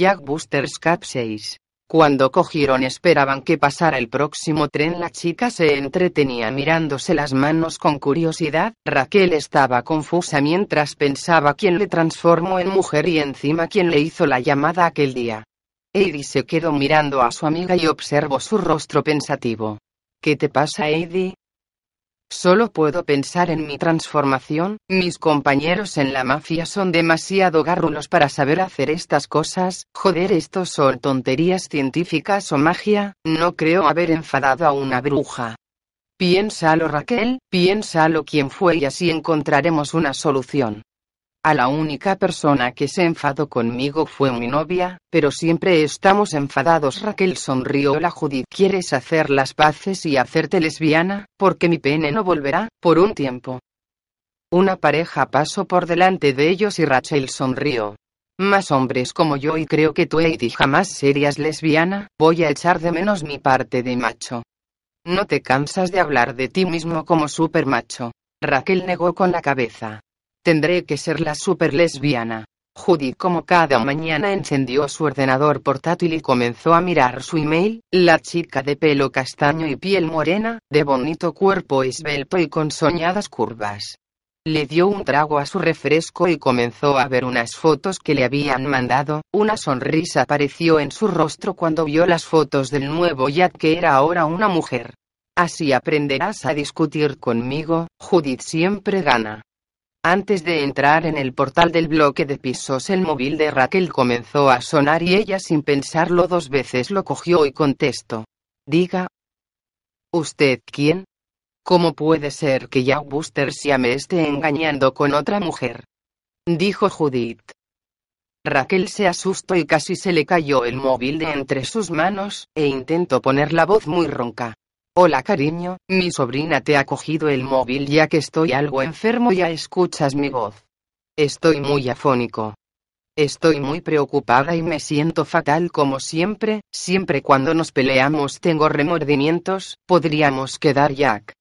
Jack Busters Cap 6. Cuando cogieron esperaban que pasara el próximo tren la chica se entretenía mirándose las manos con curiosidad, Raquel estaba confusa mientras pensaba quién le transformó en mujer y encima quién le hizo la llamada aquel día. Eddie se quedó mirando a su amiga y observó su rostro pensativo. ¿Qué te pasa Eddie? Solo puedo pensar en mi transformación, mis compañeros en la mafia son demasiado garrulos para saber hacer estas cosas, joder, estos son tonterías científicas o magia, no creo haber enfadado a una bruja. Piénsalo Raquel, piénsalo quién fue y así encontraremos una solución. A la única persona que se enfadó conmigo fue mi novia, pero siempre estamos enfadados. Raquel sonrió la Judith. ¿Quieres hacer las paces y hacerte lesbiana? Porque mi pene no volverá, por un tiempo. Una pareja pasó por delante de ellos y Rachel sonrió. Más hombres como yo y creo que tú Eddie jamás serías lesbiana, voy a echar de menos mi parte de macho. No te cansas de hablar de ti mismo como super macho. Raquel negó con la cabeza. Tendré que ser la super lesbiana. Judy como cada mañana encendió su ordenador portátil y comenzó a mirar su email, la chica de pelo castaño y piel morena, de bonito cuerpo esbelto y con soñadas curvas. Le dio un trago a su refresco y comenzó a ver unas fotos que le habían mandado, una sonrisa apareció en su rostro cuando vio las fotos del nuevo Jack que era ahora una mujer. Así aprenderás a discutir conmigo, Judith siempre gana. Antes de entrar en el portal del bloque de pisos el móvil de Raquel comenzó a sonar y ella sin pensarlo dos veces lo cogió y contestó. Diga. ¿Usted quién? ¿Cómo puede ser que Jack Buster ya me esté engañando con otra mujer? Dijo Judith. Raquel se asustó y casi se le cayó el móvil de entre sus manos, e intentó poner la voz muy ronca. Hola cariño, mi sobrina te ha cogido el móvil ya que estoy algo enfermo ya escuchas mi voz. Estoy muy afónico. Estoy muy preocupada y me siento fatal como siempre, siempre cuando nos peleamos tengo remordimientos, podríamos quedar Jack.